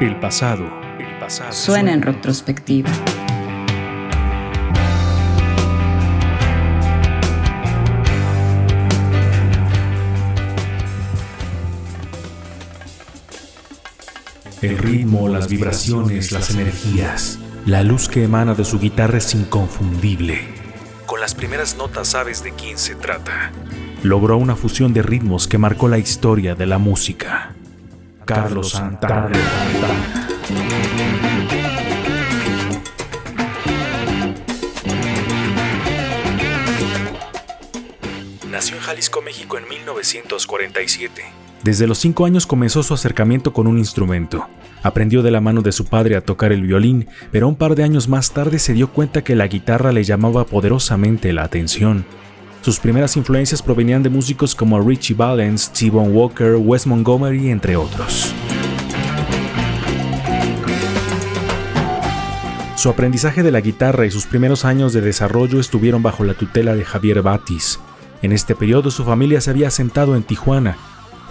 El pasado, el pasado. Suena en retrospectiva. El ritmo, las vibraciones, las energías. La luz que emana de su guitarra es inconfundible. Con las primeras notas sabes de quién se trata. Logró una fusión de ritmos que marcó la historia de la música. Carlos Santana. Nació en Jalisco, México en 1947. Desde los cinco años comenzó su acercamiento con un instrumento. Aprendió de la mano de su padre a tocar el violín, pero un par de años más tarde se dio cuenta que la guitarra le llamaba poderosamente la atención. Sus primeras influencias provenían de músicos como Richie Valens, T-Bone Walker, Wes Montgomery, entre otros. Su aprendizaje de la guitarra y sus primeros años de desarrollo estuvieron bajo la tutela de Javier Batis. En este periodo su familia se había asentado en Tijuana.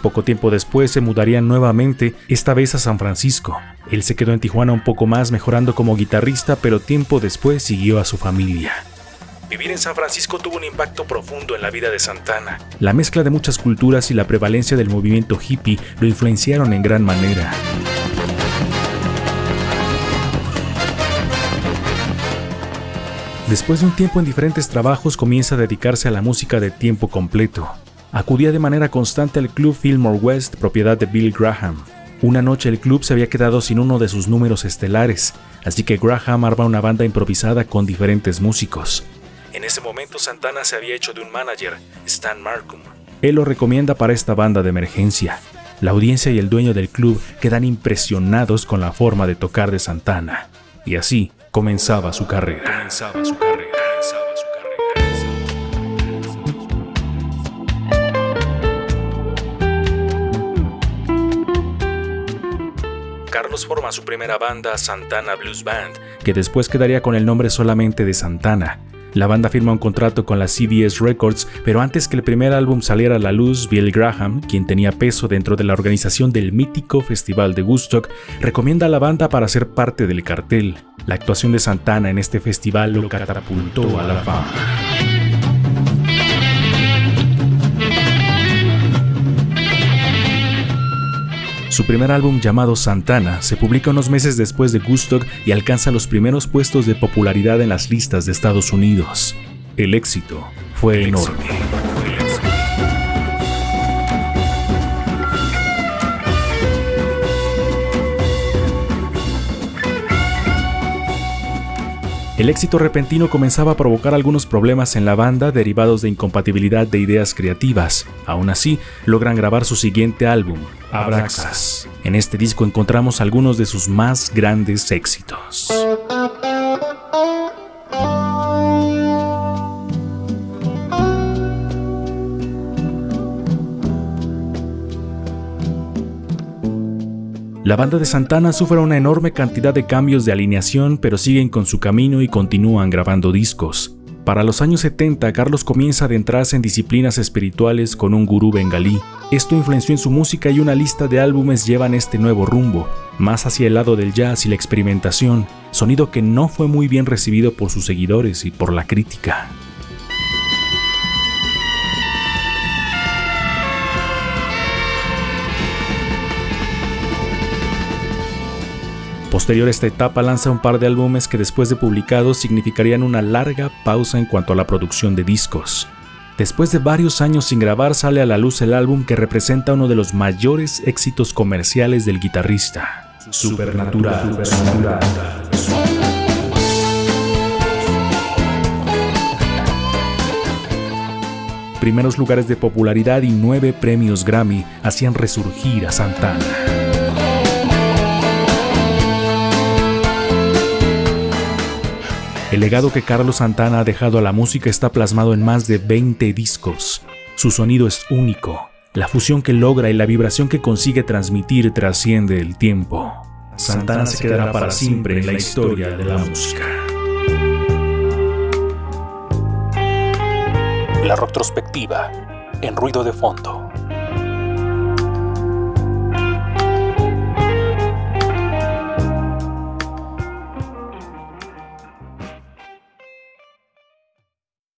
Poco tiempo después se mudarían nuevamente, esta vez a San Francisco. Él se quedó en Tijuana un poco más mejorando como guitarrista, pero tiempo después siguió a su familia. Vivir en San Francisco tuvo un impacto profundo en la vida de Santana. La mezcla de muchas culturas y la prevalencia del movimiento hippie lo influenciaron en gran manera. Después de un tiempo en diferentes trabajos comienza a dedicarse a la música de tiempo completo. Acudía de manera constante al club Fillmore West, propiedad de Bill Graham. Una noche el club se había quedado sin uno de sus números estelares, así que Graham arma una banda improvisada con diferentes músicos. En ese momento Santana se había hecho de un manager, Stan Markham. Él lo recomienda para esta banda de emergencia. La audiencia y el dueño del club quedan impresionados con la forma de tocar de Santana. Y así comenzaba su carrera. Comenzaba su carrera. Carlos forma su primera banda, Santana Blues Band, que después quedaría con el nombre solamente de Santana. La banda firma un contrato con la CBS Records, pero antes que el primer álbum saliera a la luz, Bill Graham, quien tenía peso dentro de la organización del mítico Festival de Woodstock, recomienda a la banda para ser parte del cartel. La actuación de Santana en este festival lo catapultó a la fama. Su primer álbum llamado Santana se publica unos meses después de Woodstock y alcanza los primeros puestos de popularidad en las listas de Estados Unidos. El éxito fue enorme. El éxito repentino comenzaba a provocar algunos problemas en la banda derivados de incompatibilidad de ideas creativas. Aún así, logran grabar su siguiente álbum, Abraxas. En este disco encontramos algunos de sus más grandes éxitos. La banda de Santana sufre una enorme cantidad de cambios de alineación, pero siguen con su camino y continúan grabando discos. Para los años 70, Carlos comienza a adentrarse en disciplinas espirituales con un gurú bengalí. Esto influenció en su música y una lista de álbumes llevan este nuevo rumbo, más hacia el lado del jazz y la experimentación, sonido que no fue muy bien recibido por sus seguidores y por la crítica. Posterior a esta etapa lanza un par de álbumes que después de publicados significarían una larga pausa en cuanto a la producción de discos. Después de varios años sin grabar sale a la luz el álbum que representa uno de los mayores éxitos comerciales del guitarrista, Supernatural. Primeros lugares de popularidad y nueve premios Grammy hacían resurgir a Santana. El legado que Carlos Santana ha dejado a la música está plasmado en más de 20 discos. Su sonido es único. La fusión que logra y la vibración que consigue transmitir trasciende el tiempo. Santana se quedará para siempre en la historia de la música. La retrospectiva en ruido de fondo.